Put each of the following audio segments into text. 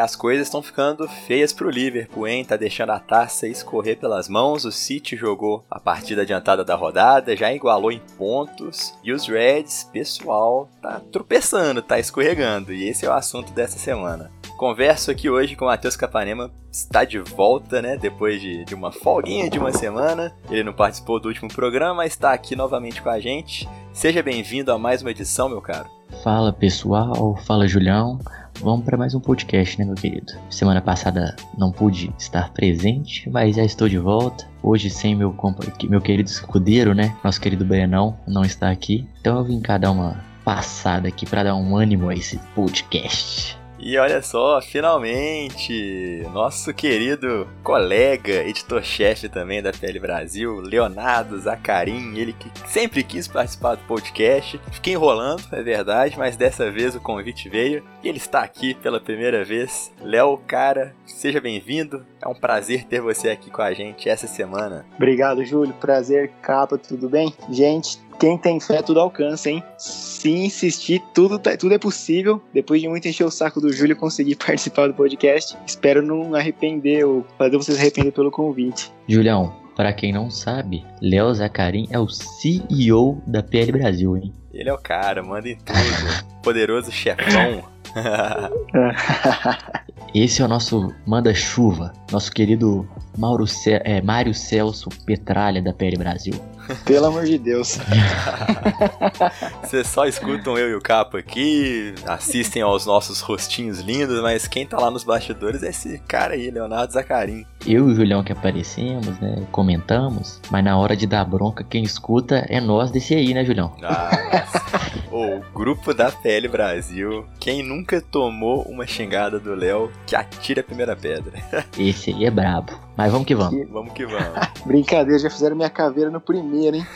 As coisas estão ficando feias pro Liverpool, hein? Tá deixando a taça escorrer pelas mãos. O City jogou a partida adiantada da rodada, já igualou em pontos. E os Reds, pessoal, tá tropeçando, tá escorregando. E esse é o assunto dessa semana. Converso aqui hoje com o Matheus Capanema, está de volta, né? Depois de, de uma folguinha de uma semana. Ele não participou do último programa, está aqui novamente com a gente. Seja bem-vindo a mais uma edição, meu caro. Fala pessoal, fala Julião. Vamos para mais um podcast, né, meu querido? Semana passada não pude estar presente, mas já estou de volta. Hoje, sem meu, meu querido escudeiro, né? Nosso querido Brenão não está aqui. Então eu vim cá dar uma passada aqui para dar um ânimo a esse podcast. E olha só, finalmente, nosso querido colega, editor-chefe também da PL Brasil, Leonardo Zacarim, ele que sempre quis participar do podcast. Fiquei enrolando, é verdade, mas dessa vez o convite veio e ele está aqui pela primeira vez. Léo, cara, seja bem-vindo. É um prazer ter você aqui com a gente essa semana. Obrigado, Júlio. Prazer, capa, tudo bem? Gente, quem tem fé, tudo alcança, hein? Se insistir, tudo, tá, tudo é possível. Depois de muito encher o saco do Júlio, conseguir participar do podcast. Espero não arrepender ou fazer vocês arrepender pelo convite. Julião, para quem não sabe, Léo Zacarim é o CEO da PL Brasil, hein? Ele é o cara, manda em tudo. Poderoso chefão. Esse é o nosso manda-chuva, nosso querido Mauro Ce é, Mário Celso Petralha da PL Brasil. Pelo amor de Deus. Vocês só escutam eu e o Capo aqui, assistem aos nossos rostinhos lindos, mas quem tá lá nos bastidores é esse cara aí, Leonardo Zacarim. Eu e o Julião que aparecemos, né? Comentamos, mas na hora de dar bronca, quem escuta é nós desse aí, né, Julião? Ah, nossa. o grupo da PL Brasil. Quem nunca tomou uma xingada do Léo que atira a primeira pedra. Esse aí é brabo. Mas vamos que vamos. Vamos que vamos. Brincadeira, já fizeram minha caveira no primeiro, hein?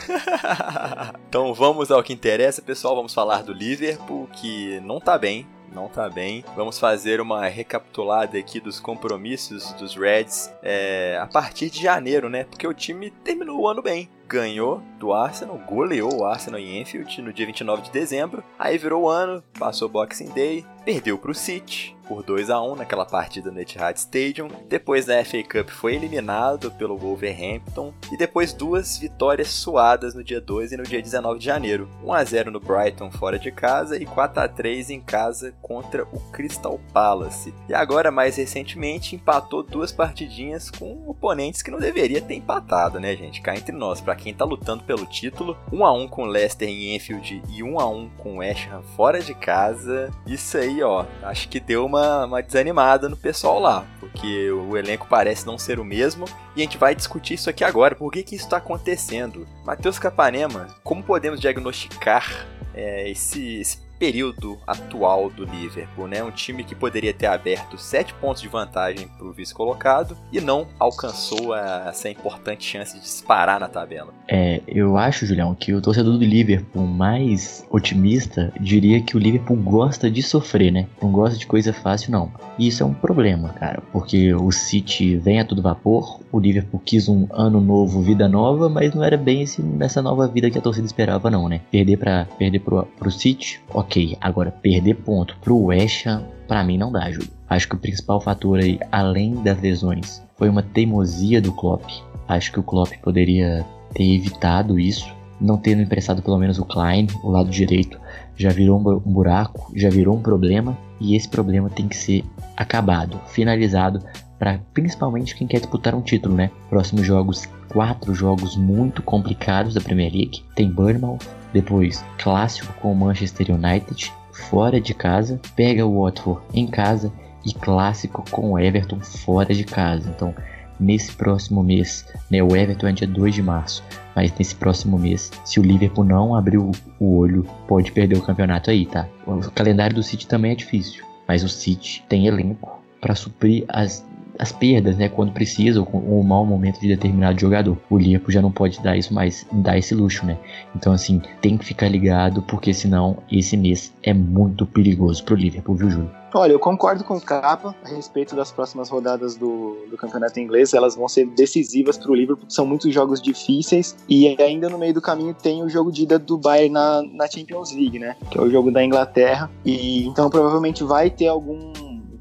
então vamos ao que interessa, pessoal. Vamos falar do Liverpool, que não tá bem. Não tá bem. Vamos fazer uma recapitulada aqui dos compromissos dos Reds é, a partir de janeiro, né? Porque o time terminou o ano bem ganhou do Arsenal, goleou o Arsenal em Enfield no dia 29 de dezembro. Aí virou o ano, passou Boxing Day, perdeu para o City por 2 a 1 naquela partida no Etihad Stadium. Depois da FA Cup foi eliminado pelo Wolverhampton e depois duas vitórias suadas no dia 2 e no dia 19 de janeiro. 1 a 0 no Brighton fora de casa e 4 a 3 em casa contra o Crystal Palace. E agora mais recentemente empatou duas partidinhas com oponentes que não deveria ter empatado, né, gente? Cá entre nós, para quem tá lutando pelo título, 1 a 1 com o Leicester em Enfield e 1 a 1 com o West Ham fora de casa. Isso aí, ó, acho que deu uma, uma desanimada no pessoal lá, porque o elenco parece não ser o mesmo. E a gente vai discutir isso aqui agora. Por que, que isso está acontecendo? Matheus Capanema, como podemos diagnosticar é, esse, esse período atual do Liverpool, né? Um time que poderia ter aberto 7 pontos de vantagem para o vice-colocado e não alcançou a, essa importante chance de disparar na tabela. É, eu acho, Julião, que o torcedor do Liverpool mais otimista diria que o Liverpool gosta de sofrer, né? Não gosta de coisa fácil, não. E isso é um problema, cara, porque o City vem a todo vapor, o Liverpool quis um ano novo, vida nova, mas não era bem esse, nessa nova vida que a torcida esperava, não, né? Perder para perder pro, pro City, ok. Agora, perder ponto pro West Ham, pra mim não dá, Júlio. Acho que o principal fator aí, além das lesões, foi uma teimosia do Klopp. Acho que o Klopp poderia ter evitado isso, não tendo emprestado pelo menos o Klein, o lado direito, já virou um buraco, já virou um problema, e esse problema tem que ser acabado, finalizado, para principalmente quem quer disputar um título, né? Próximos jogos, quatro jogos muito complicados da Premier League. Tem Bournemouth, depois clássico com o Manchester United, fora de casa, pega o Watford em casa e clássico com o Everton fora de casa. Então nesse próximo mês, né? O Everton é dia 2 de março, mas nesse próximo mês, se o Liverpool não abrir o, olho, pode perder o campeonato aí, tá? O calendário do City também é difícil, mas o City tem elenco para suprir as as perdas, né, quando precisa, ou, ou o mau momento de determinado jogador. O Liverpool já não pode dar isso mais, dar esse luxo, né? Então, assim, tem que ficar ligado, porque senão esse mês é muito perigoso pro Liverpool, viu, Júlio? Olha, eu concordo com o Capa a respeito das próximas rodadas do, do campeonato inglês. Elas vão ser decisivas para o Liverpool, são muitos jogos difíceis. E ainda no meio do caminho tem o jogo de ida do Bayern na, na Champions League, né? Que é o jogo da Inglaterra. E então provavelmente vai ter algum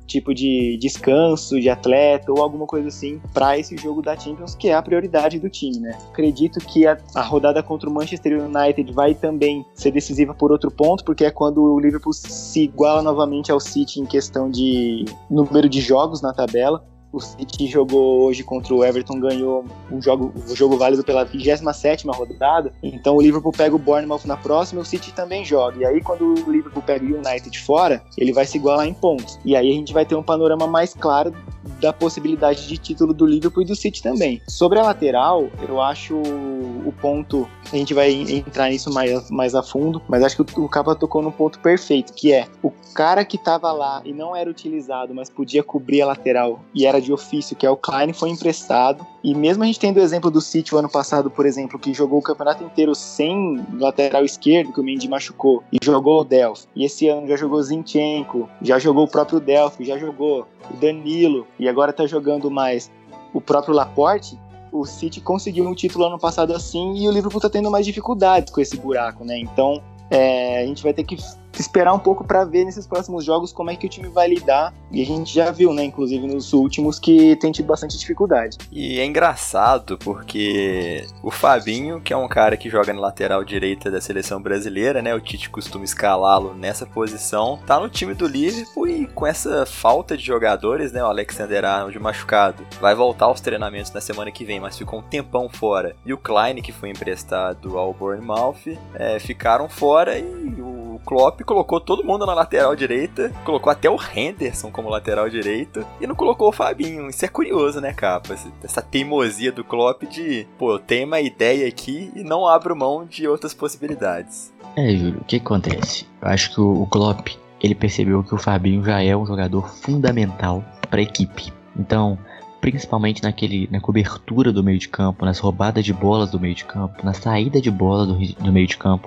tipo de descanso de atleta ou alguma coisa assim para esse jogo da Champions, que é a prioridade do time, né? Acredito que a, a, rodada contra o Manchester United vai também ser decisiva por outro ponto, porque é quando o Liverpool se iguala novamente ao City em questão de número de jogos na tabela. O City jogou hoje contra o Everton, ganhou um jogo, um jogo válido pela 27 rodada. Então o Liverpool pega o Bournemouth na próxima o City também joga. E aí, quando o Liverpool pega o United fora, ele vai se igualar em pontos. E aí a gente vai ter um panorama mais claro da possibilidade de título do Liverpool e do City também. Sobre a lateral, eu acho o ponto, a gente vai entrar nisso mais, mais a fundo, mas acho que o, o Capa tocou num ponto perfeito, que é o cara que estava lá e não era utilizado, mas podia cobrir a lateral e era de ofício, que é o Klein, foi emprestado. E mesmo a gente tendo o exemplo do City o ano passado, por exemplo, que jogou o campeonato inteiro sem lateral esquerdo, que o Mendy machucou, e jogou o Delphi. E esse ano já jogou Zinchenko, já jogou o próprio Delphi, já jogou o Danilo, e agora tá jogando mais o próprio Laporte, o City conseguiu um título ano passado assim e o Liverpool tá tendo mais dificuldades com esse buraco, né? Então é, a gente vai ter que esperar um pouco para ver nesses próximos jogos como é que o time vai lidar. E a gente já viu, né, inclusive nos últimos, que tem tido bastante dificuldade. E é engraçado porque o Fabinho, que é um cara que joga na lateral direita da seleção brasileira, né, o Tite costuma escalá-lo nessa posição, tá no time do Liverpool e com essa falta de jogadores, né, o Alexander Arnold machucado, vai voltar aos treinamentos na semana que vem, mas ficou um tempão fora. E o Klein, que foi emprestado ao Bournemouth, é, ficaram fora e o o Klopp colocou todo mundo na lateral direita, colocou até o Henderson como lateral direito e não colocou o Fabinho. Isso é curioso, né, capa? Essa teimosia do Klopp de, pô, eu tenho uma ideia aqui e não abro mão de outras possibilidades. É, Júlio, o que acontece? Eu acho que o Klopp, ele percebeu que o Fabinho já é um jogador fundamental para a equipe. Então, principalmente naquele, na cobertura do meio de campo, nas roubadas de bolas do meio de campo, na saída de bola do, do meio de campo.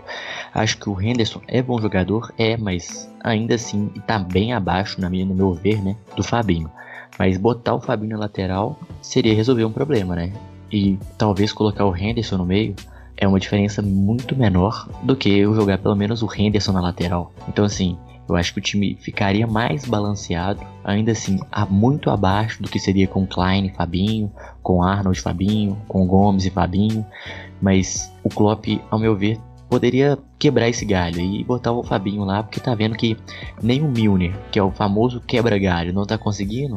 Acho que o Henderson é bom jogador, é, mas ainda assim está bem abaixo, na minha, no meu ver, né, do Fabinho. Mas botar o Fabinho na lateral seria resolver um problema, né? E talvez colocar o Henderson no meio é uma diferença muito menor do que eu jogar pelo menos o Henderson na lateral. Então assim, eu acho que o time ficaria mais balanceado, ainda assim, muito abaixo do que seria com Klein e Fabinho, com Arnold e Fabinho, com Gomes e Fabinho, mas o Klopp, ao meu ver, poderia quebrar esse galho e botar o Fabinho lá, porque tá vendo que nem o Milner, que é o famoso quebra-galho, não tá conseguindo.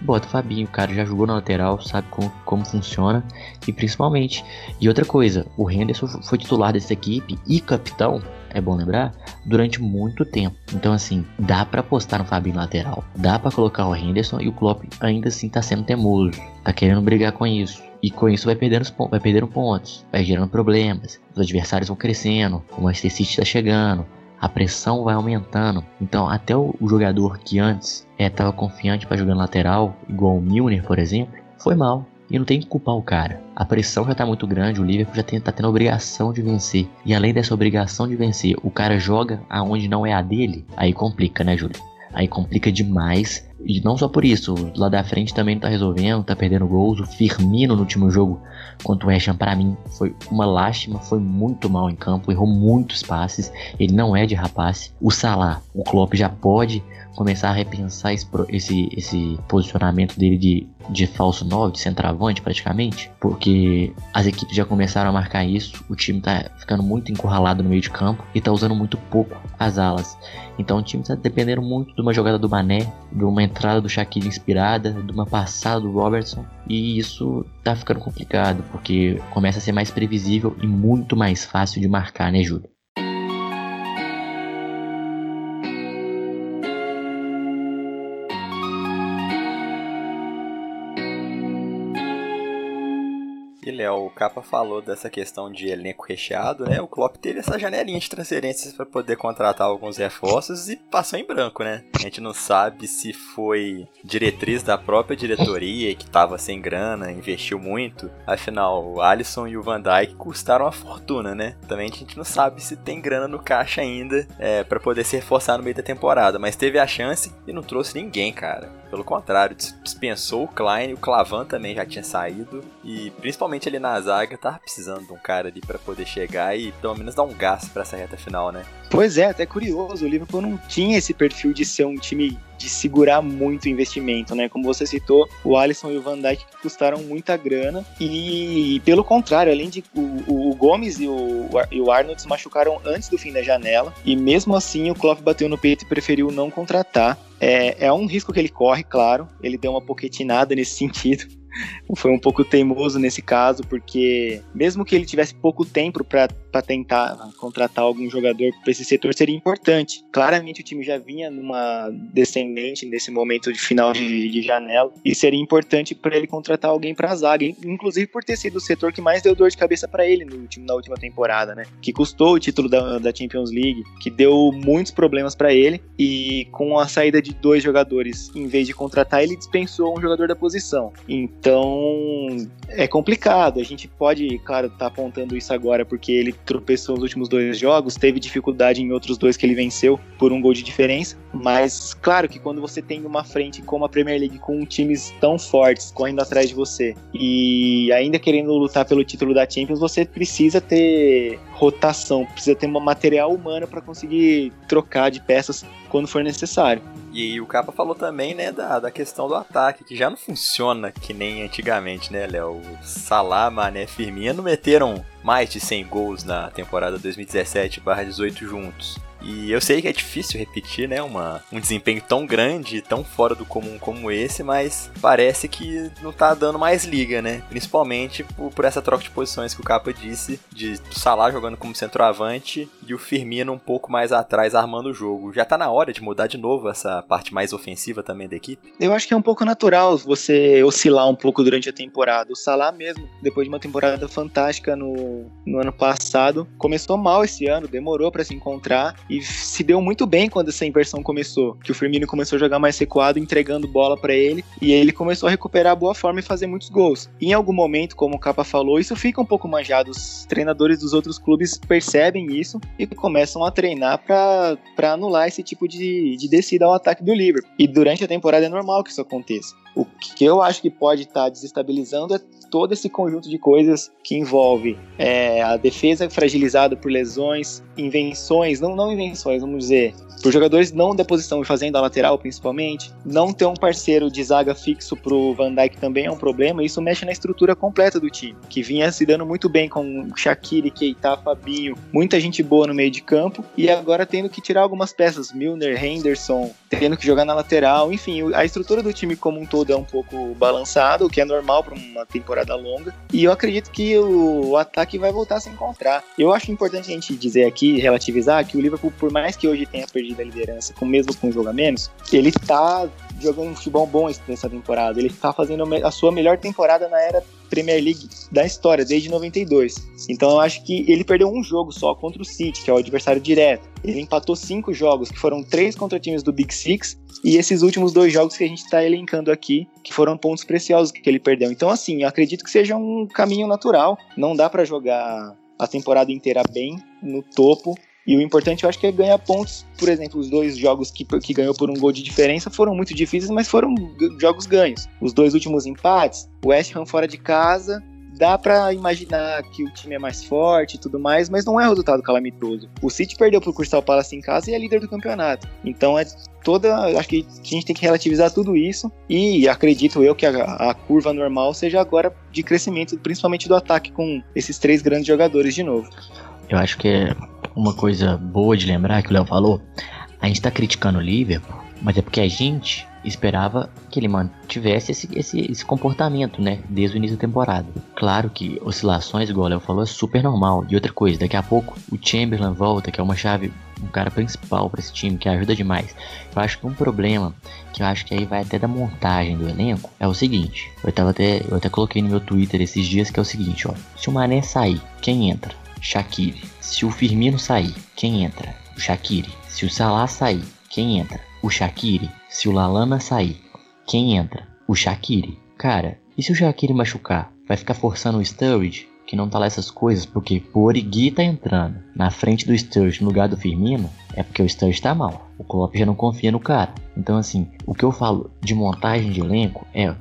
Bota o Fabinho, o cara já jogou na lateral, sabe como, como funciona e principalmente. E outra coisa, o Henderson foi titular dessa equipe e capitão é bom lembrar, durante muito tempo. Então, assim, dá para apostar no Fabinho lateral, dá para colocar o Henderson e o Klopp ainda assim tá sendo teimoso, tá querendo brigar com isso. E com isso vai perdendo, vai perdendo pontos, vai gerando problemas, os adversários vão crescendo, o Manchester City tá chegando, a pressão vai aumentando. Então, até o, jogador que antes estava é, confiante para jogar lateral, igual o Milner, por exemplo, foi mal. E não tem que culpar o cara. A pressão já tá muito grande, o Liverpool já tem, tá tendo a obrigação de vencer. E além dessa obrigação de vencer, o cara joga aonde não é a dele, aí complica, né, Júlio? Aí complica demais. E não só por isso, lá da frente também não tá resolvendo, tá perdendo gols. O Firmino no último jogo contra o West Ham, para mim, foi uma lástima, foi muito mal em campo, errou muitos passes. Ele não é de rapaz. O Salah, o Klopp já pode começar a repensar esse, esse, esse posicionamento dele de, de falso 9, de centroavante praticamente, porque as equipes já começaram a marcar isso, o time tá ficando muito encurralado no meio de campo e tá usando muito pouco as alas. Então o time tá dependendo muito de uma jogada do Mané, de uma entrada do Shaquille inspirada, de uma passada do Robertson, e isso tá ficando complicado, porque começa a ser mais previsível e muito mais fácil de marcar, né, Júlio? Léo, o Capa falou dessa questão de elenco recheado, né? O Klopp teve essa janelinha de transferências para poder contratar alguns reforços e passou em branco, né? A gente não sabe se foi diretriz da própria diretoria que tava sem grana, investiu muito. Afinal, o Alisson e o Van Dijk custaram uma fortuna, né? Também a gente não sabe se tem grana no caixa ainda é, para poder se reforçar no meio da temporada, mas teve a chance e não trouxe ninguém, cara. Pelo contrário, dispensou o Klein, o Clavan também já tinha saído. E principalmente ali na zaga, tava precisando de um cara ali para poder chegar e pelo menos dar um gás para essa reta final, né? Pois é, até curioso. O Liverpool não tinha esse perfil de ser um time de segurar muito o investimento, né? Como você citou, o Alisson e o Van Dijk custaram muita grana e, pelo contrário, além de o, o Gomes e o, e o Arnold se machucaram antes do fim da janela e mesmo assim o Klopp bateu no peito e preferiu não contratar. É, é um risco que ele corre, claro. Ele deu uma poquetinada nesse sentido foi um pouco teimoso nesse caso, porque mesmo que ele tivesse pouco tempo para tentar contratar algum jogador para esse setor, seria importante. Claramente o time já vinha numa descendente nesse momento de final de, de janela, e seria importante para ele contratar alguém para a zaga, inclusive por ter sido o setor que mais deu dor de cabeça para ele no último, na última temporada, né? Que custou o título da, da Champions League, que deu muitos problemas para ele, e com a saída de dois jogadores, em vez de contratar, ele dispensou um jogador da posição. Então, é complicado. A gente pode, claro, estar tá apontando isso agora porque ele tropeçou nos últimos dois jogos, teve dificuldade em outros dois que ele venceu por um gol de diferença. Mas claro que quando você tem uma frente como a Premier League com times tão fortes correndo atrás de você e ainda querendo lutar pelo título da Champions, você precisa ter rotação, precisa ter um material humano para conseguir trocar de peças quando for necessário. E o Capa falou também, né, da, da questão do ataque, que já não funciona que nem antigamente, né, Léo? Salah, Mané, Firmino meteram mais de 100 gols na temporada 2017/18 juntos. E eu sei que é difícil repetir, né, uma, um desempenho tão grande, tão fora do comum como esse, mas parece que não tá dando mais liga, né? Principalmente por, por essa troca de posições que o Capa disse, de Salah jogando como centroavante e o Firmino um pouco mais atrás armando o jogo. Já tá na hora de mudar de novo essa parte mais ofensiva também da equipe? Eu acho que é um pouco natural você oscilar um pouco durante a temporada. O Salah mesmo, depois de uma temporada fantástica no, no ano passado, começou mal esse ano, demorou para se encontrar e se deu muito bem quando essa inversão começou, que o Firmino começou a jogar mais recuado, entregando bola para ele, e ele começou a recuperar a boa forma e fazer muitos gols. Em algum momento, como o Capa falou, isso fica um pouco manjado. Os treinadores dos outros clubes percebem isso e começam a treinar para anular esse tipo de, de descida ao ataque do Liverpool. E durante a temporada é normal que isso aconteça. O que eu acho que pode estar tá desestabilizando é todo esse conjunto de coisas que envolve é, a defesa fragilizada por lesões, invenções, não, não invenções, vamos dizer, por jogadores não da posição e fazendo a lateral principalmente, não ter um parceiro de zaga fixo pro Van Dijk também é um problema, isso mexe na estrutura completa do time, que vinha se dando muito bem com Shaqiri, Keita, Fabinho, muita gente boa no meio de campo, e agora tendo que tirar algumas peças, Milner, Henderson, tendo que jogar na lateral, enfim, a estrutura do time como um todo é um pouco balançada, o que é normal para uma temporada longa, e eu acredito que o, o ataque vai voltar a se encontrar. Eu acho importante a gente dizer aqui, relativizar, que o Liverpool, por mais que hoje tenha perdido da liderança, com mesmo com um jogo a menos, ele tá jogando um futebol bom nessa temporada. Ele tá fazendo a sua melhor temporada na era Premier League da história, desde 92. Então eu acho que ele perdeu um jogo só contra o City, que é o adversário direto. Ele empatou cinco jogos, que foram três contra times do Big Six, e esses últimos dois jogos que a gente está elencando aqui, que foram pontos preciosos que ele perdeu. Então, assim, eu acredito que seja um caminho natural. Não dá para jogar a temporada inteira bem no topo e o importante eu acho que é ganhar pontos. Por exemplo, os dois jogos que, que ganhou por um gol de diferença foram muito difíceis, mas foram jogos ganhos. Os dois últimos empates, o West Ham fora de casa, dá para imaginar que o time é mais forte e tudo mais, mas não é resultado calamitoso. O City perdeu pro Crystal Palace em casa e é líder do campeonato. Então é toda, acho que a gente tem que relativizar tudo isso e acredito eu que a, a curva normal seja agora de crescimento, principalmente do ataque com esses três grandes jogadores de novo. Eu acho que é uma coisa boa de lembrar que o Léo falou. A gente tá criticando o Liverpool, mas é porque a gente esperava que ele mantivesse esse, esse, esse comportamento, né? Desde o início da temporada. Claro que oscilações, igual o Léo falou, é super normal. E outra coisa, daqui a pouco o Chamberlain volta, que é uma chave, um cara principal para esse time, que ajuda demais. Eu acho que um problema, que eu acho que aí vai até da montagem do elenco, é o seguinte. Eu, tava até, eu até coloquei no meu Twitter esses dias que é o seguinte, ó. Se o Mané sair, quem entra? Shaqiri. Se o Firmino sair, quem entra? O Shaqiri. Se o Salah sair, quem entra? O Shaqiri. Se o Lalana sair, quem entra? O Shaqiri. Cara, e se o Shaqiri machucar? Vai ficar forçando o Sturridge? Que não tá lá essas coisas, porque o Origi tá entrando na frente do Sturridge no lugar do Firmino, é porque o Sturridge tá mal. O Klopp já não confia no cara. Então assim, o que eu falo de montagem de elenco é,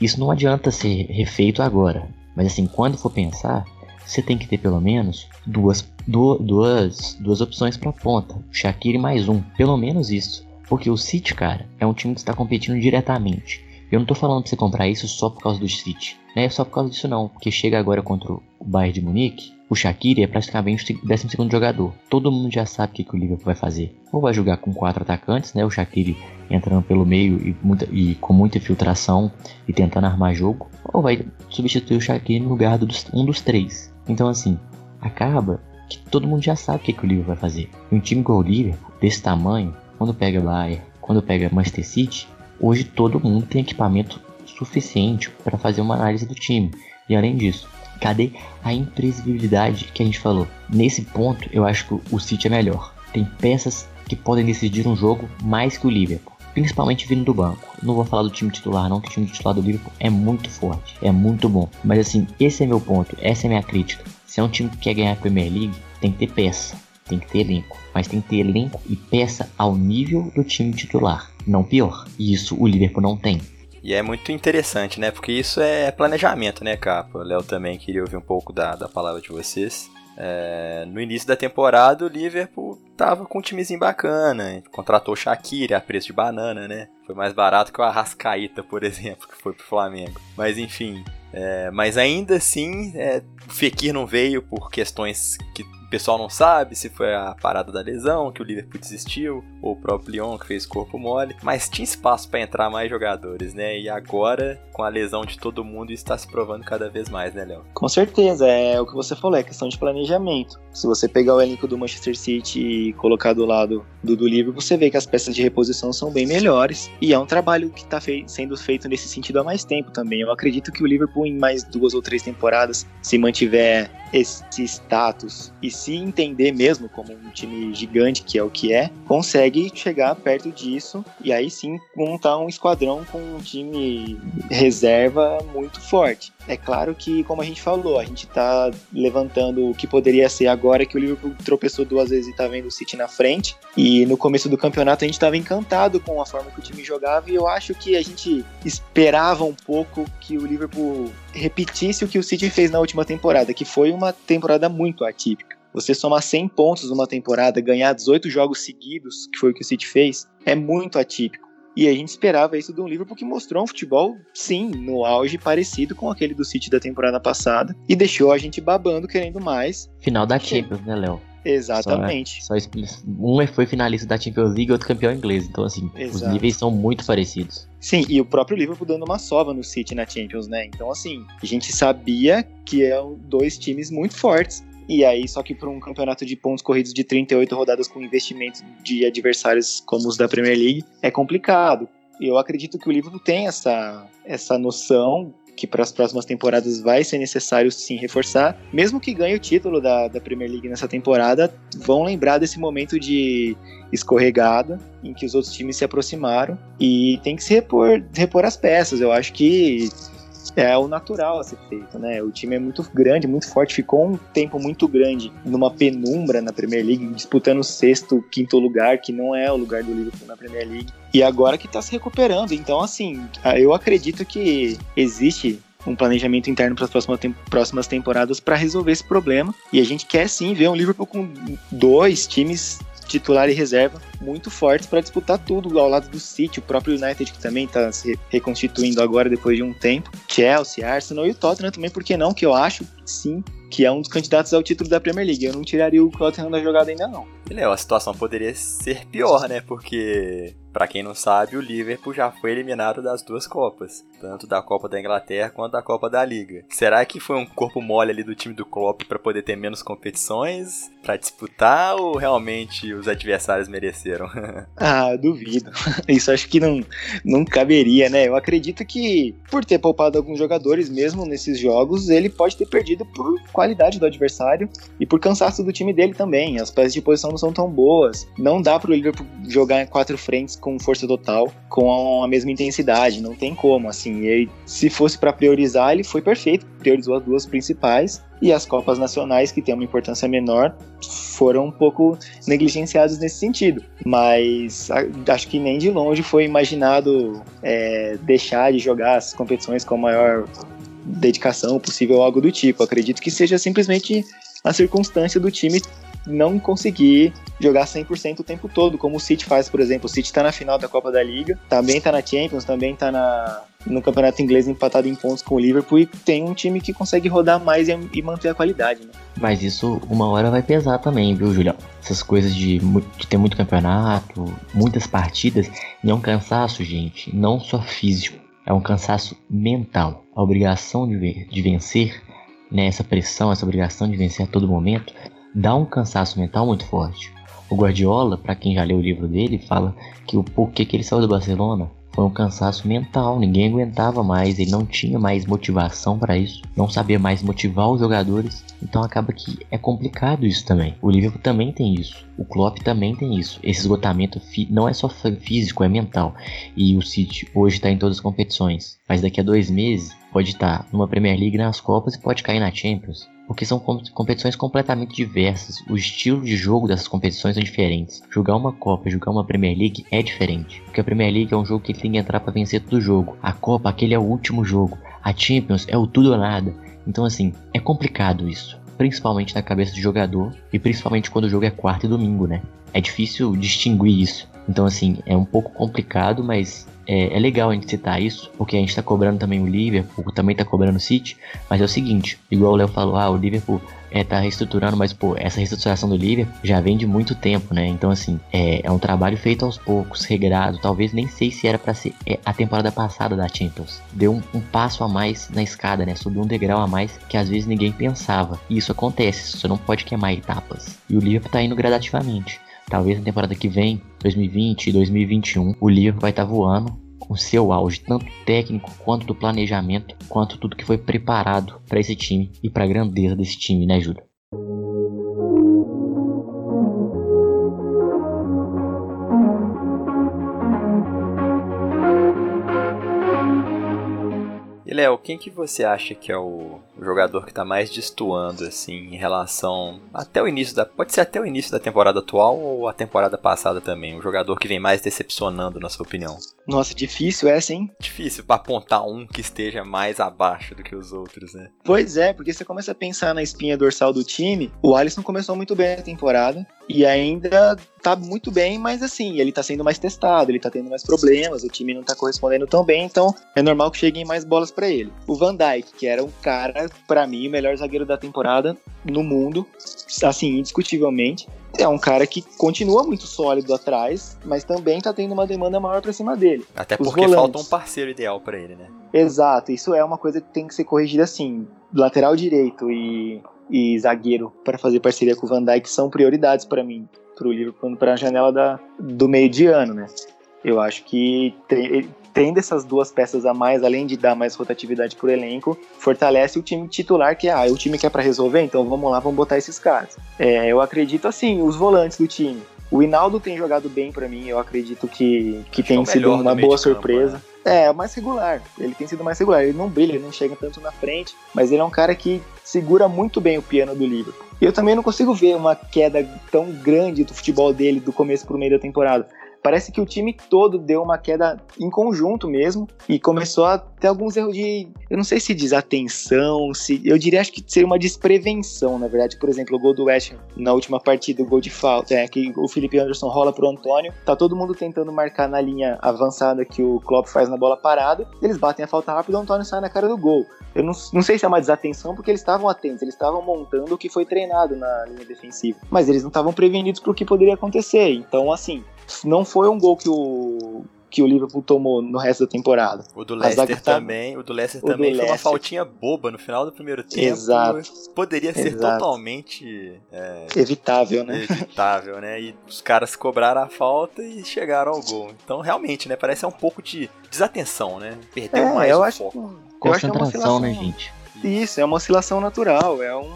isso não adianta ser refeito agora. Mas assim, quando for pensar, você tem que ter pelo menos duas, duas, duas opções para ponta. Shaqiri mais um, pelo menos isso. Porque o City, cara, é um time que está competindo diretamente. Eu não tô falando pra você comprar isso só por causa do City. Não é só por causa disso não. Porque chega agora contra o Bayern de Munique, o Shaqiri é praticamente o 12 jogador. Todo mundo já sabe o que, que o Liverpool vai fazer. Ou vai jogar com quatro atacantes, né? O Shaqiri entrando pelo meio e, muita, e com muita infiltração e tentando armar jogo. Ou vai substituir o Shaqiri no lugar de um dos três. Então assim, acaba que todo mundo já sabe o que, que o Liverpool vai fazer. um time com o Liverpool, desse tamanho, quando pega Bayern, quando pega Manchester City, hoje todo mundo tem equipamento suficiente para fazer uma análise do time. E além disso, cadê a imprevisibilidade que a gente falou? Nesse ponto, eu acho que o City é melhor. Tem peças que podem decidir um jogo mais que o Liverpool principalmente vindo do banco. Não vou falar do time titular, não, que o time titular do Liverpool é muito forte, é muito bom. Mas assim, esse é meu ponto, essa é minha crítica. Se é um time que quer ganhar a Premier League, tem que ter peça, tem que ter elenco. Mas tem que ter elenco e peça ao nível do time titular, não pior. E isso o Liverpool não tem. E é muito interessante, né? Porque isso é planejamento, né, Capa? Léo também queria ouvir um pouco da, da palavra de vocês. É, no início da temporada, o Liverpool tava com um timezinho bacana. Contratou o Shaqiri a preço de banana, né? Foi mais barato que o Arrascaíta, por exemplo, que foi pro Flamengo. Mas enfim. É, mas ainda assim, é, o Fekir não veio por questões que pessoal não sabe se foi a parada da lesão, que o Liverpool desistiu, ou o próprio Lyon que fez corpo mole, mas tinha espaço para entrar mais jogadores, né? E agora, com a lesão de todo mundo, está se provando cada vez mais, né, Léo? Com certeza, é o que você falou, é questão de planejamento. Se você pegar o elenco do Manchester City e colocar do lado do, do Liverpool, você vê que as peças de reposição são bem melhores, e é um trabalho que está fei sendo feito nesse sentido há mais tempo também. Eu acredito que o Liverpool, em mais duas ou três temporadas, se mantiver esse status e se entender mesmo como um time gigante, que é o que é, consegue chegar perto disso e aí sim montar um esquadrão com um time reserva muito forte. É claro que, como a gente falou, a gente tá levantando o que poderia ser agora que o Liverpool tropeçou duas vezes e tá vendo o City na frente. E no começo do campeonato a gente estava encantado com a forma que o time jogava e eu acho que a gente esperava um pouco que o Liverpool repetisse o que o City fez na última temporada, que foi uma temporada muito atípica. Você somar 100 pontos numa temporada, ganhar 18 jogos seguidos, que foi o que o City fez, é muito atípico. E a gente esperava isso do Liverpool que mostrou um futebol, sim, no auge parecido com aquele do City da temporada passada e deixou a gente babando querendo mais. Final da Champions, né, Léo? Exatamente. Só, só, um foi finalista da Champions League e outro campeão inglês. Então, assim, Exato. os níveis são muito parecidos. Sim, e o próprio Liverpool dando uma sova no City na Champions, né? Então, assim, a gente sabia que eram dois times muito fortes. E aí, só que para um campeonato de pontos corridos de 38 rodadas com investimentos de adversários como os da Premier League, é complicado. Eu acredito que o Liverpool tem essa, essa noção que para as próximas temporadas vai ser necessário sim reforçar. Mesmo que ganhe o título da, da Premier League nessa temporada, vão lembrar desse momento de escorregada em que os outros times se aproximaram e tem que se repor, repor as peças. Eu acho que é o natural a ser feito, né? O time é muito grande, muito forte, ficou um tempo muito grande numa penumbra na Premier League, disputando o sexto, quinto lugar, que não é o lugar do Liverpool na Premier League. E agora que tá se recuperando. Então, assim, eu acredito que existe um planejamento interno para as próximas, próximas temporadas para resolver esse problema. E a gente quer sim ver um Liverpool com dois times titular e reserva muito fortes para disputar tudo ao lado do City, o próprio United que também está se reconstituindo agora depois de um tempo, Chelsea, Arsenal e o Tottenham também, por que não? Que eu acho, sim, que é um dos candidatos ao título da Premier League. Eu não tiraria o Tottenham da jogada ainda não. Léo, a situação poderia ser pior, né? Porque Para quem não sabe, o Liverpool já foi eliminado das duas Copas, tanto da Copa da Inglaterra quanto da Copa da Liga. Será que foi um corpo mole ali do time do Klopp para poder ter menos competições para disputar ou realmente os adversários mereceram? ah, duvido. Isso acho que não, não caberia, né? Eu acredito que por ter poupado alguns jogadores mesmo nesses jogos, ele pode ter perdido por qualidade do adversário e por cansaço do time dele também. As peças de posição não são tão boas. Não dá pro Liverpool jogar em quatro frentes com força total, com a mesma intensidade. Não tem como, assim. E se fosse para priorizar, ele foi perfeito. Priorizou as duas principais e as Copas Nacionais, que têm uma importância menor, foram um pouco negligenciadas nesse sentido. Mas acho que nem de longe foi imaginado é, deixar de jogar as competições com maior dedicação possível, algo do tipo. Acredito que seja simplesmente a circunstância do time não conseguir jogar 100% o tempo todo, como o City faz, por exemplo. O City está na final da Copa da Liga, também está na Champions, também está na, no Campeonato Inglês empatado em pontos com o Liverpool e tem um time que consegue rodar mais e, e manter a qualidade, né? Mas isso uma hora vai pesar também, viu, Julião? Essas coisas de, de ter muito campeonato, muitas partidas, e é um cansaço, gente, não só físico, é um cansaço mental. A obrigação de, de vencer, né, essa pressão, essa obrigação de vencer a todo momento, dá um cansaço mental muito forte. O Guardiola, para quem já leu o livro dele, fala que o porquê que ele saiu do Barcelona foi um cansaço mental, ninguém aguentava mais, ele não tinha mais motivação para isso, não sabia mais motivar os jogadores, então acaba que é complicado isso também. O Liverpool também tem isso, o Klopp também tem isso. Esse esgotamento não é só físico, é mental. E o City hoje está em todas as competições, mas daqui a dois meses pode estar numa Premier League nas Copas e pode cair na Champions porque são competições completamente diversas. O estilo de jogo dessas competições são diferentes. Jogar uma Copa, jogar uma Premier League é diferente, porque a Premier League é um jogo que tem que entrar para vencer todo jogo. A Copa, aquele é o último jogo. A Champions é o tudo ou nada. Então assim, é complicado isso, principalmente na cabeça do jogador e principalmente quando o jogo é quarta e domingo, né? É difícil distinguir isso. Então assim, é um pouco complicado, mas é, é, legal a gente citar isso, porque a gente tá cobrando também o Liverpool, também tá cobrando o City, mas é o seguinte, igual o Léo falou, ah, o Liverpool é, tá reestruturando, mas pô, essa reestruturação do Liverpool já vem de muito tempo, né? Então, assim, é, é um trabalho feito aos poucos, regrado, talvez nem sei se era para ser é, a temporada passada da Champions. Deu um, um, passo a mais na escada, né? Subiu um degrau a mais que às vezes ninguém pensava. E isso acontece, você não pode queimar etapas. E o Liverpool tá indo gradativamente. Talvez na temporada que vem, 2020 e 2021, o Liverpool vai estar tá voando com seu auge, tanto técnico quanto do planejamento, quanto tudo que foi preparado para esse time e para a grandeza desse time, né, Júlio? E Léo, quem que você acha que é o jogador que está mais destoando assim em relação até o início da pode ser até o início da temporada atual ou a temporada passada também, o jogador que vem mais decepcionando na sua opinião? Nossa, difícil essa, hein? Difícil para apontar um que esteja mais abaixo do que os outros, né? Pois é, porque você começa a pensar na espinha dorsal do time, o Alisson começou muito bem a temporada, e ainda tá muito bem, mas assim, ele tá sendo mais testado, ele tá tendo mais problemas, o time não tá correspondendo tão bem, então é normal que cheguem mais bolas para ele. O Van Dijk, que era um cara, para mim, o melhor zagueiro da temporada no mundo, assim, indiscutivelmente, é um cara que continua muito sólido atrás, mas também tá tendo uma demanda maior para cima dele. Até porque volantes. falta um parceiro ideal para ele, né? Exato, isso é uma coisa que tem que ser corrigida assim. Lateral direito e e zagueiro para fazer parceria com o Van Dijk são prioridades para mim, para o Liverpool, para a janela da, do meio de ano, né? Eu acho que tem, tendo essas duas peças a mais, além de dar mais rotatividade pro elenco, fortalece o time titular, que ah, o time que é para resolver, então vamos lá, vamos botar esses caras. É, eu acredito assim, os volantes do time. O Hinaldo tem jogado bem para mim, eu acredito que, que tem sido uma boa surpresa. Campo, né? É, mais regular. Ele tem sido mais regular. Ele não brilha, ele não chega tanto na frente, mas ele é um cara que segura muito bem o piano do Liverpool. E eu também não consigo ver uma queda tão grande do futebol dele do começo pro meio da temporada parece que o time todo deu uma queda em conjunto mesmo e começou a ter alguns erros de, eu não sei se desatenção, se eu diria acho que seria uma desprevenção, na verdade. Por exemplo, o gol do West Ham na última partida, o gol de falta, é que o Felipe Anderson rola pro Antônio, tá todo mundo tentando marcar na linha avançada que o Klopp faz na bola parada, eles batem a falta rápida, o Antônio sai na cara do gol. Eu não, não sei se é uma desatenção, porque eles estavam atentos, eles estavam montando o que foi treinado na linha defensiva. Mas eles não estavam prevenidos para o que poderia acontecer. Então, assim, não foi um gol que o que o Liverpool tomou no resto da temporada. O do Leicester tá- também, o do Leicester o do também foi uma faltinha boba no final do primeiro tempo. Exato. Poderia ser Exato. totalmente é, Evitável, né? evitável, né? E os caras cobraram a falta e chegaram ao gol. Então, realmente, né? Parece um pouco de desatenção, né? Perdeu É, mais eu o acho, foco. eu acho que é uma Concentração, oscilação. né, gente? Isso, é uma oscilação natural, é um-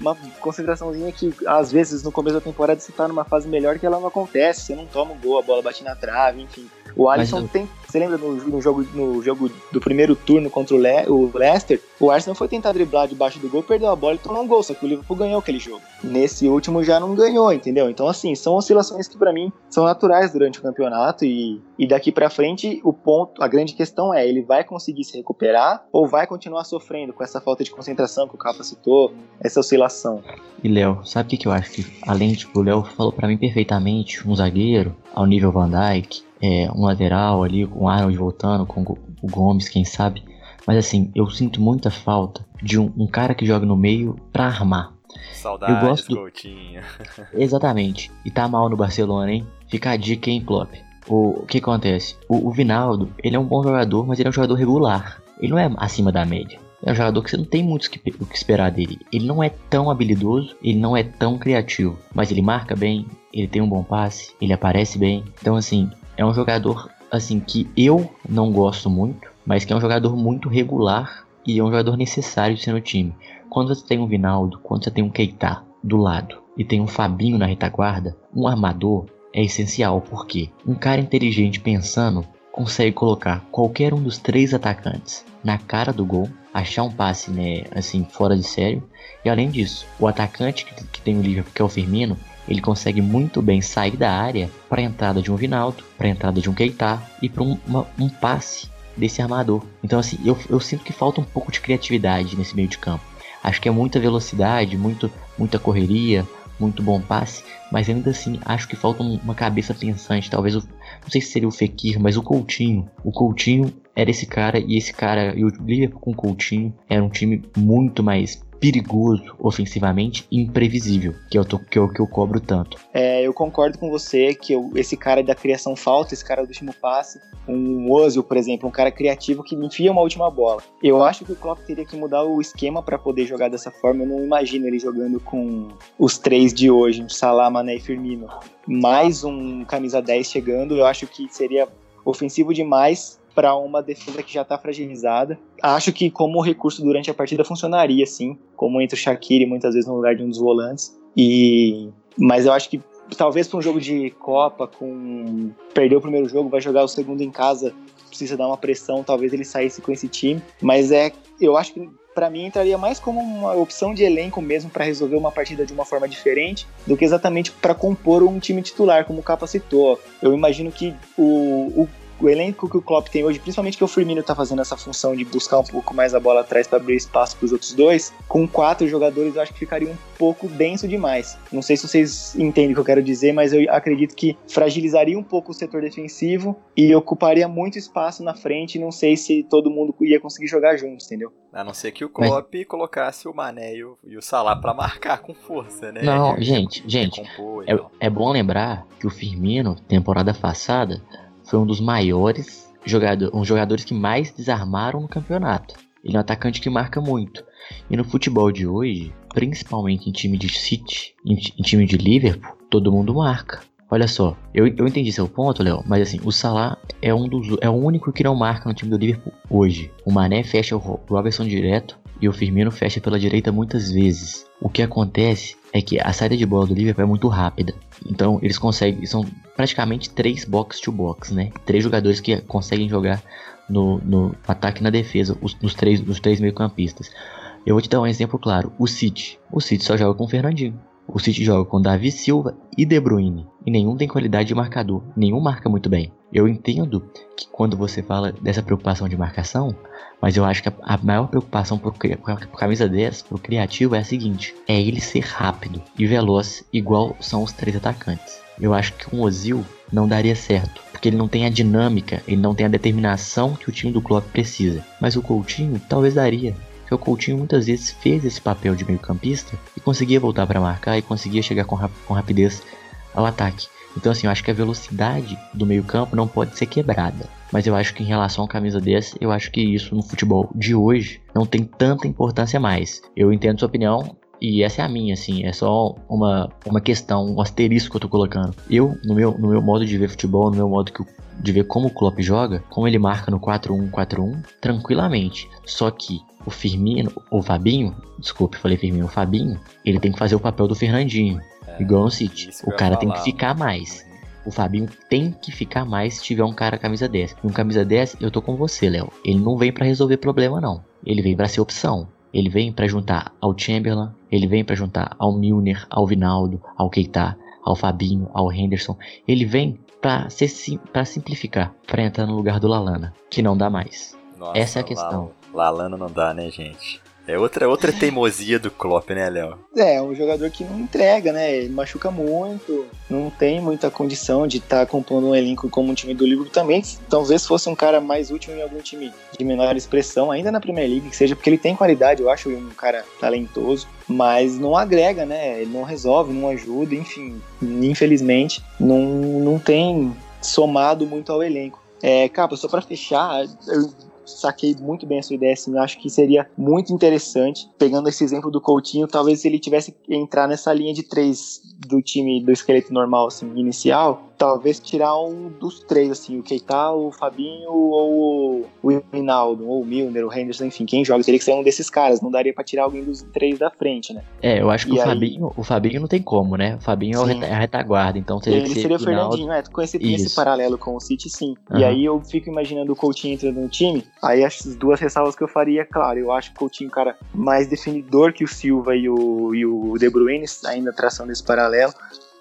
uma concentraçãozinha que às vezes no começo da temporada você tá numa fase melhor que ela não acontece, você não toma um gol, a bola bate na trave, enfim. O Alisson eu- tem. Você lembra no, no jogo, no jogo do primeiro turno contra o, Le, o Leicester? O Arsenal foi tentar driblar debaixo do gol, perdeu a bola e tomou um gol, só que o Liverpool ganhou aquele jogo. Nesse último já não ganhou, entendeu? Então, assim, são oscilações que pra mim são naturais durante o campeonato e, e daqui pra frente o ponto, a grande questão é, ele vai conseguir se recuperar ou vai continuar sofrendo com essa falta de concentração que o Capa citou, essa oscilação? E Léo, sabe o que, que eu acho que, além, tipo, o Léo falou pra mim perfeitamente, um zagueiro ao nível Van Dijk, é, um lateral ali com o Arnold voltando, com o Gomes, quem sabe. Mas assim, eu sinto muita falta de um, um cara que joga no meio pra armar. Saudades, Eu gosto do- Coutinho. Exatamente. E tá mal no Barcelona, hein? Fica a dica, hein, Klopp. O, o que acontece? O, o Vinaldo, ele é um bom jogador, mas ele é um jogador regular. Ele não é acima da média. É um jogador que você não tem muito que, o que esperar dele. Ele não é tão habilidoso, ele não é tão criativo. Mas ele marca bem, ele tem um bom passe, ele aparece bem. Então, assim, é um jogador assim que eu não gosto muito, mas que é um jogador muito regular e é um jogador necessário de ser no time. Quando você tem um Vinaldo, quando você tem um Keita do lado e tem um Fabinho na retaguarda, um armador é essencial porque um cara inteligente pensando consegue colocar qualquer um dos três atacantes na cara do gol, achar um passe né, assim fora de sério e além disso, o atacante que, tem o Liverpool, que é o Firmino, ele consegue muito bem sair da área para a entrada de um Vinaldo, para a entrada de um Keita e para um, um passe desse armador. Então assim, eu, eu sinto que falta um pouco de criatividade nesse meio de campo. Acho que é muita velocidade, muito, muita correria, muito bom passe, mas ainda assim acho que falta um- uma cabeça pensante. Talvez o, não sei se seria o Fekir, mas o Coutinho. O Coutinho era esse cara e esse cara e o Liverpool com o Coutinho era um time muito mais perigoso ofensivamente imprevisível, que é o que eu, que eu cobro tanto. É, eu concordo com você que eu- esse cara da criação falta, esse cara do último passe, um Ozil, por exemplo, um cara criativo que enfia uma última bola. Eu acho que o Klopp teria que mudar o esquema para poder jogar dessa forma. Eu não imagino ele jogando com os três de hoje, Salah, Mané e Firmino. Mais um camisa 10 chegando, eu acho que seria ofensivo demais para uma defesa que já está fragilizada. Acho que como recurso durante a partida funcionaria, sim, como entre o Shaqiri muitas vezes no lugar de um dos volantes. E mas eu acho que talvez para um jogo de Copa, com perdeu o primeiro jogo, vai jogar o segundo em casa, precisa dar uma pressão, talvez ele saísse com esse time. Mas é, eu acho que para mim entraria mais como uma opção de elenco mesmo para resolver uma partida de uma forma diferente do que exatamente para compor um time titular, como o Capa citou. Eu imagino que o, o o elenco que o Klopp tem hoje, principalmente que o Firmino tá fazendo essa função de buscar um pouco mais a bola atrás para abrir espaço para os outros dois, com quatro jogadores eu acho que ficaria um pouco denso demais. Não sei se vocês entendem o que eu quero dizer, mas eu acredito que fragilizaria um pouco o setor defensivo e ocuparia muito espaço na frente. Não sei se todo mundo ia conseguir jogar juntos, entendeu? A não ser que o Klopp colocasse o Mané e o, e o Salah pra marcar com força, né? Não, gente, gente, É, tal. é bom lembrar que o Firmino, temporada passada, foi um dos maiores jogadores, um jogadores que mais desarmaram no campeonato. Ele é um atacante que marca muito. E no futebol de hoje, principalmente em time de City, em, em time de Liverpool, todo mundo marca. Olha só, eu, eu entendi seu ponto, Léo, mas assim, o Salah é um dos é o único que não marca no time do Liverpool hoje. O Mané fecha o Ro- Robertson direto e o Firmino fecha pela direita muitas vezes. O que acontece é que a saída de bola do Liverpool é muito rápida. Então eles conseguem, são praticamente três box to box, né? Três jogadores que conseguem jogar no, no ataque e na defesa, os, nos três, os três meio-campistas. Eu vou te dar um exemplo claro: o City. O City só joga com o Fernandinho. O City joga com Davi Silva e De Bruyne. E nenhum tem qualidade de marcador. Nenhum marca muito bem. Eu entendo que quando você fala dessa preocupação de marcação, mas eu acho que a, maior preocupação pro, cri- pro camisa 10, pro criativo, é a seguinte: é ele ser rápido e veloz, igual são os três atacantes. Eu acho que o Ozil não daria certo, porque ele não tem a dinâmica, ele não tem a determinação que o time do Klopp precisa. Mas o Coutinho talvez daria. Porque o Coutinho muitas vezes fez esse papel de meio campista e conseguia voltar para marcar e conseguia chegar com, rap- com rapidez ao ataque. Então, assim, eu acho que a velocidade do meio-campo não pode ser quebrada. Mas eu acho que em relação à camisa desse, eu acho que isso no futebol de hoje não tem tanta importância mais. Eu entendo sua opinião, e essa é a minha, assim, é só uma, uma questão, um asterisco que eu tô colocando. Eu, no meu, no meu modo de ver futebol, no meu modo que, de ver como o Klopp joga, como ele marca no 4-1-4-1, tranquilamente. Só que o Firmino, o Fabinho, desculpe, falei Firmino, o Fabinho, ele tem que fazer o papel do Fernandinho, é, igual no City. O cara tem que ficar mais. O Fabinho tem que ficar mais se tiver um cara camisa 10. E um camisa 10, eu tô com você, Léo. Ele não vem para resolver problema, não. Ele vem para ser opção. Ele vem para juntar ao Chamberlain, ele vem para juntar ao Milner, ao Vinaldo, ao Keita, ao Fabinho, ao Henderson. Ele vem para sim, para simplificar, para entrar no lugar do Lalana, que não dá mais. Nossa, Essa é a questão. Lalana não dá, né, gente? É outra, outra teimosia do Klopp, né, Léo? É, um jogador que não entrega, né? Ele machuca muito, não tem muita condição de estar tá compondo um elenco como um time do Liverpool também. Talvez fosse um cara mais útil em algum time de menor expressão, ainda na Premier League, que seja porque ele tem qualidade, eu acho um cara talentoso, mas não agrega, né? Ele não resolve, não ajuda, enfim, infelizmente, não, não tem somado muito ao elenco. É, Capa, só para fechar, eu saquei muito bem a sua ideia, assim, eu acho que seria muito interessante, pegando esse exemplo do Coutinho, talvez se ele tivesse que entrar nessa linha de três do time do esqueleto normal, assim, inicial, talvez tirar um dos três, assim, o Keita, o Fabinho ou o Rinaldo, ou o Milner, o Henderson, enfim, quem joga teria que ser um desses caras, não daria para tirar alguém dos três da frente, né? É, eu acho que o, aí... Fabinho, o Fabinho não tem como, né? O Fabinho sim. é a retaguarda, então teria Ele que ser seria o Fernandinho, é, com esse, esse paralelo com o City, sim. Uhum. E aí eu fico imaginando o Coutinho entrando no time, aí as duas ressalvas que eu faria, claro, eu acho que o Coutinho é cara mais definidor que o Silva e o, e o De Bruyne, ainda tração desse paralelo,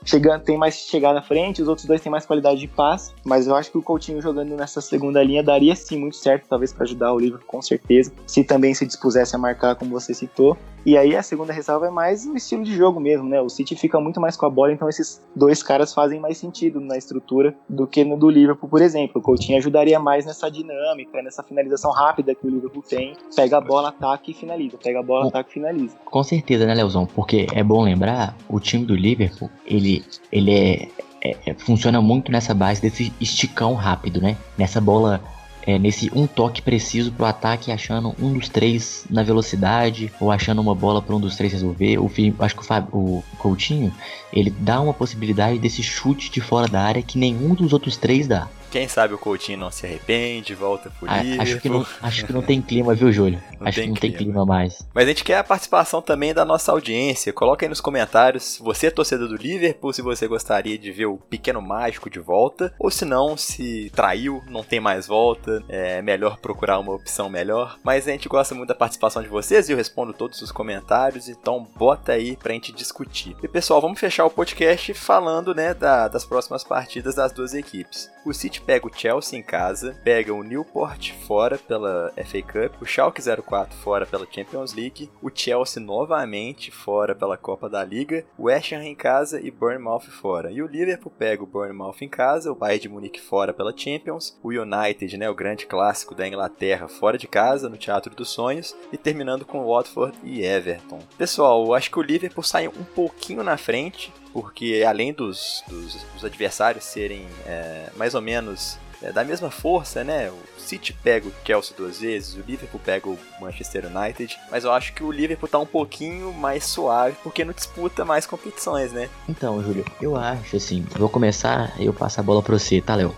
chegando, tem mais chegada à frente, os outros dois têm mais qualidade de passe, mas eu acho que o Coutinho jogando nessa segunda linha daria sim muito certo, talvez para ajudar o Liverpool com certeza, se também se dispusesse a marcar como você citou. E aí a segunda ressalva é mais o estilo de jogo mesmo, né? O City fica muito mais com a bola, então esses dois caras fazem mais sentido na estrutura do que no do Liverpool, por exemplo. O Coutinho ajudaria mais nessa dinâmica, nessa finalização rápida que o Liverpool tem. Pega a bola, ataca e finaliza. Pega a bola, ataca e finaliza. Com certeza, né, Leozão? Porque é bom lembrar, o time do Liverpool, ele, ele é, é, é funciona muito nessa base desse esticão rápido, né? Nessa bola é, nesse um toque preciso pro ataque, achando um dos três na velocidade, ou achando uma bola para um dos três resolver. O, acho que o, o Coutinho, ele dá uma possibilidade desse chute de fora da área que nenhum dos outros três dá. Quem sabe o Coutinho não se arrepende, volta pro ah, Acho que, não, acho que não tem clima, viu, Júlio? Não acho que não clima. tem clima mais. Mas a gente quer a participação também da nossa audiência. Coloca aí nos comentários se você é torcedor do Liverpool, se você gostaria de ver o Pequeno Mágico de volta, ou se não, se traiu, não tem mais volta, é melhor procurar uma opção melhor. Mas a gente gosta muito da participação de vocês e eu respondo todos os comentários, então bota aí pra gente discutir. E pessoal, vamos fechar o podcast falando, né, da, das próximas partidas das duas equipes. O City pega o Chelsea em casa, pega o Newport fora pela FA Cup, o Schalke 04 fora pela Champions League, o Chelsea novamente fora pela Copa da Liga, o West Ham em casa e Bournemouth fora. E o Liverpool pega o Bournemouth em casa, o Bayern de Munique fora pela Champions, o United, né, o grande clássico da Inglaterra, fora de casa no Teatro dos Sonhos e terminando com Watford e Everton. Pessoal, eu acho que o Liverpool sai um pouquinho na frente, porque além dos, dos, dos adversários serem é, mais ou menos é, da mesma força, né? O City pega o Chelsea duas vezes, o Liverpool pega o Manchester United, mas eu acho que o Liverpool tá um pouquinho mais suave porque não disputa mais competições, né? Então, Júlio, eu acho assim, vou começar, eu passo a bola pra você, tá, Léo?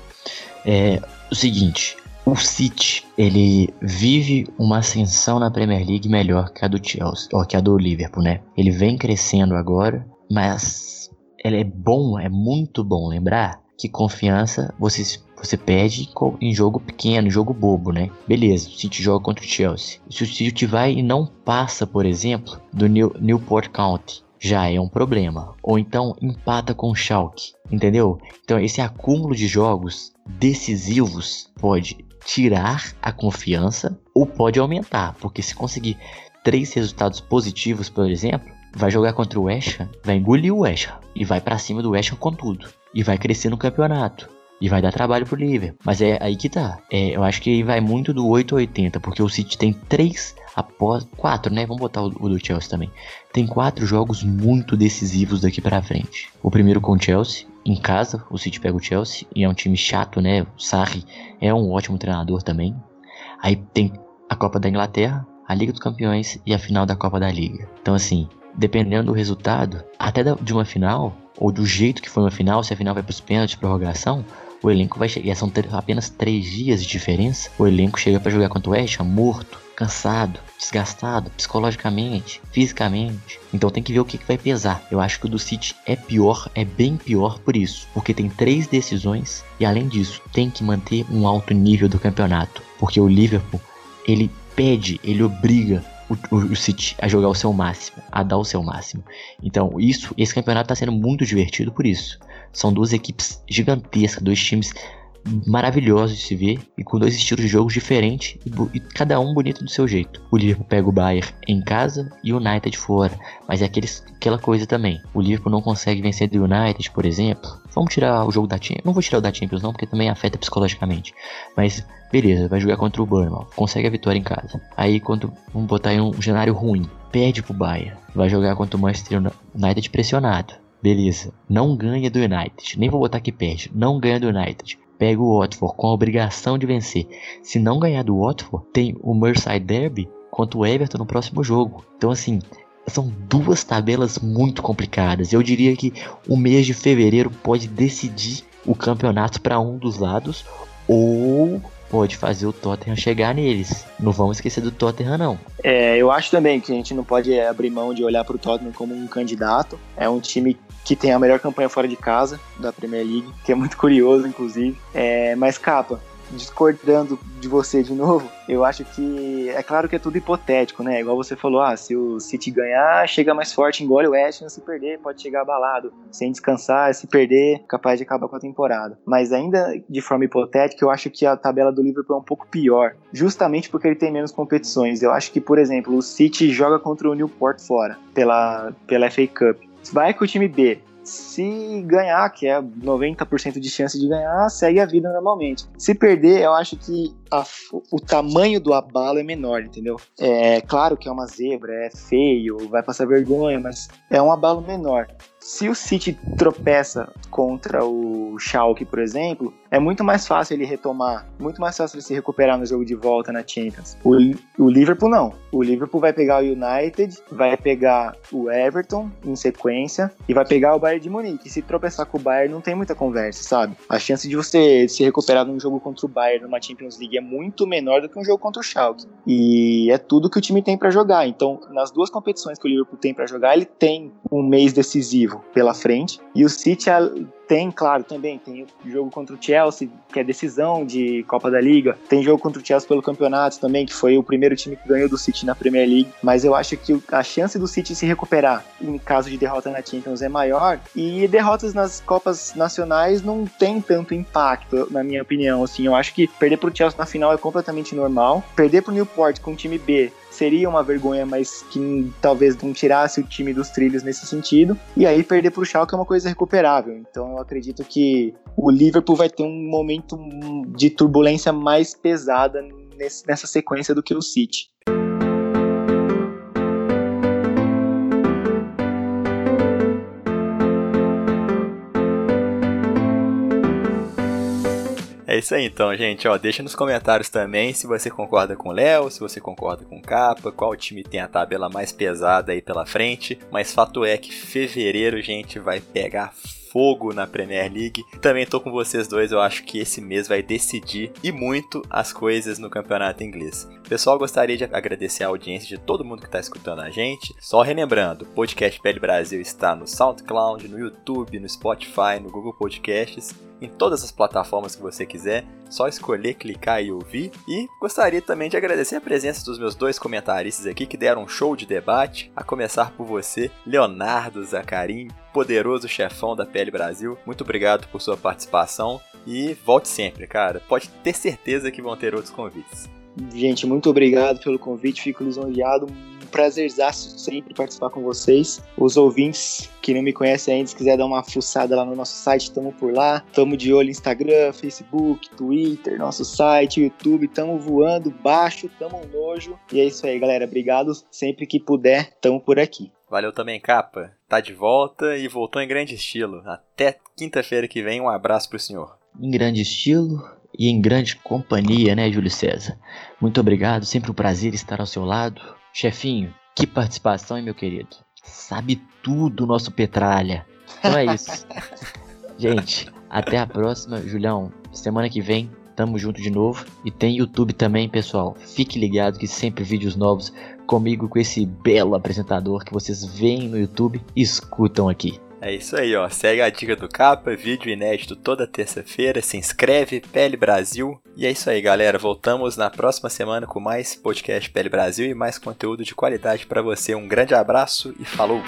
É o seguinte, o City, ele vive uma ascensão na Premier League melhor que a do Chelsea, ou que a do Liverpool, né? Ele vem crescendo agora, mas é bom, é muito bom lembrar que confiança você, você perde em jogo pequeno, em jogo bobo, né? Beleza, o City joga contra o Chelsea. Se o City vai e não passa, por exemplo, do New, Newport County, já é um problema. Ou então empata com o Schalke, entendeu? Então esse acúmulo de jogos decisivos pode tirar a confiança ou pode aumentar, porque se conseguir três resultados positivos, por exemplo, vai jogar contra o West Ham, vai engolir o West Ham e vai para cima do West Ham com tudo. E vai crescer no campeonato. E vai dar trabalho pro Liverpool. Mas é aí que tá. É, eu acho que vai muito do 8 80, porque o City tem três após quatro, né? Vamos botar o, o, do Chelsea também. Tem quatro jogos muito decisivos daqui para frente. O primeiro com o Chelsea, em casa, o City pega o Chelsea e é um time chato, né? O Sarri é um ótimo treinador também. Aí tem a Copa da Inglaterra, a Liga dos Campeões e a final da Copa da Liga. Então, assim, dependendo do resultado, até de uma final, ou do jeito que foi uma final, se a final vai para os pênaltis, prorrogação, o elenco vai chegar. São apenas três dias de diferença. O elenco chega para jogar contra o West morto, cansado, desgastado, psicologicamente, fisicamente. Então tem que ver o que, que vai pesar. Eu acho que o do City é pior, é bem pior por isso. Porque tem três decisões e além disso, tem que manter um alto nível do campeonato. Porque o Liverpool, ele pede, ele obriga o, o, City a jogar o seu máximo, a dar o seu máximo. Então, isso, esse campeonato está sendo muito divertido por isso. São duas equipes gigantescas, dois times maravilhosos de se ver e com dois estilos de jogo diferentes e, e, cada um bonito do seu jeito. O Liverpool pega o Bayern em casa e o United fora, mas é aqueles, aquela coisa também. O Liverpool não consegue vencer do United, por exemplo. Vamos tirar o jogo da Champions. Não vou tirar o da Champions não, porque também afeta psicologicamente. Mas beleza, vai jogar contra o Burnham, consegue a vitória em casa. Aí quando vamos botar em um cenário ruim, perde pro Bayern, vai jogar contra o Manchester United pressionado. Beleza, não ganha do United. Nem vou botar que perde. Não ganha do United pega o Watford com a obrigação de vencer. Se não ganhar do Watford, tem o Merseyside Derby contra o Everton no próximo jogo. Então assim, são duas tabelas muito complicadas. Eu diria que o mês de fevereiro pode decidir o campeonato para um dos lados ou pode fazer o Tottenham chegar neles. Não vamos esquecer do Tottenham, não. É, eu acho também que a gente não pode abrir mão de olhar para o Tottenham como um candidato. É um time que tem a melhor campanha fora de casa da Premier League, que é muito curioso, inclusive. É, mas, capa, discordando de você de novo, eu acho que é claro que é tudo hipotético, né? Igual você falou, ah, se o City ganhar, chega mais forte, engole o West se perder, pode chegar abalado, sem descansar, se perder, capaz de acabar com a temporada. Mas ainda de forma hipotética, eu acho que a tabela do Liverpool é um pouco pior, justamente porque ele tem menos competições. Eu acho que, por exemplo, o City joga contra o Newport fora, pela, pela FA Cup. Vai com o time B, se ganhar, que é 90% de chance de ganhar, segue a vida normalmente. Se perder, eu acho que a, o tamanho do abalo é menor, entendeu? É claro que é uma zebra, é feio, vai passar vergonha, mas é um abalo menor. Se o City tropeça contra o Schalke, por exemplo, é muito mais fácil ele retomar, muito mais fácil ele se recuperar no jogo de volta na Champions. O, o Liverpool não. O Liverpool vai pegar o United, vai pegar o Everton em sequência e vai pegar o Bayern de Munique. Se tropeçar com o Bayern, não tem muita conversa, sabe? A chance de você se recuperar num jogo contra o Bayern numa Champions League é muito menor do que um jogo contra o Schalke. E é tudo que o time tem para jogar. Então, nas duas competições que o Liverpool tem para jogar, ele tem um mês decisivo pela frente. E o City tem, claro, também tem jogo contra o Chelsea, que é decisão de Copa da Liga. Tem jogo contra o Chelsea pelo campeonato também, que foi o primeiro time que ganhou do City na Premier League. Mas eu acho que a chance do City se recuperar em caso de derrota na Champions é maior. E derrotas nas Copas Nacionais não tem tanto impacto, na minha opinião. Assim, eu acho que perder pro Chelsea na final é completamente normal. Perder pro Newport com o time B seria uma vergonha, mas que talvez não tirasse o time dos trilhos nesse sentido. E aí perder para o Schalke é uma coisa recuperável. Então acredito que o Liverpool vai ter um momento de turbulência mais pesada nesse, nessa sequência do que o City. É isso aí então, gente. Ó, deixa nos comentários também se você concorda com o Léo, se você concorda com o Capa, qual time tem a tabela mais pesada aí pela frente. Mas fato é que fevereiro, gente, vai pegar fogo na Premier League. Também tô com vocês dois, eu acho que esse mês vai decidir e muito as coisas no campeonato inglês. Pessoal, gostaria de agradecer a audiência de todo mundo que está escutando a gente. Só relembrando, o podcast Pele Brasil está no SoundCloud, no YouTube, no Spotify, no Google Podcasts em todas as plataformas que você quiser. Só escolher, clicar e ouvir. E gostaria também de agradecer a presença dos meus dois comentaristas aqui que deram um show de debate, a começar por você, Leonardo Zacarim, poderoso chefão da Pele Brasil. Muito obrigado por sua participação e volte sempre, cara. Pode ter certeza que vão ter outros convites. Gente, muito obrigado pelo convite, fico lisonjeado prazerzaço sempre participar com vocês. Os ouvintes que não me conhecem ainda, se quiser dar uma fuçada lá no nosso site, estamos por lá. Estamos de olho Instagram, Facebook, Twitter, nosso site, YouTube. Estamos voando baixo, estamos nojo. E é isso aí, galera. Obrigado. Sempre que puder, estamos por aqui. Valeu também, Capa. Tá de volta e voltou em grande estilo. Até quinta-feira que vem, um abraço pro senhor. Em grande estilo e em grande companhia, né, Júlio César? Muito obrigado, sempre um prazer estar ao seu lado. Chefinho, que participação, hein, meu querido? Sabe tudo, nosso Petralha. Então é isso. Gente, até a próxima. Julião, semana que vem tamo junto de novo. E tem YouTube também, pessoal. Fique ligado que sempre vídeos novos comigo, com esse belo apresentador que vocês veem no YouTube e escutam aqui. É isso aí, ó. Segue a dica do capa, vídeo inédito toda terça-feira. Se inscreve, Pele Brasil. E é isso aí, galera. Voltamos na próxima semana com mais podcast Pele Brasil e mais conteúdo de qualidade para você. Um grande abraço e falou!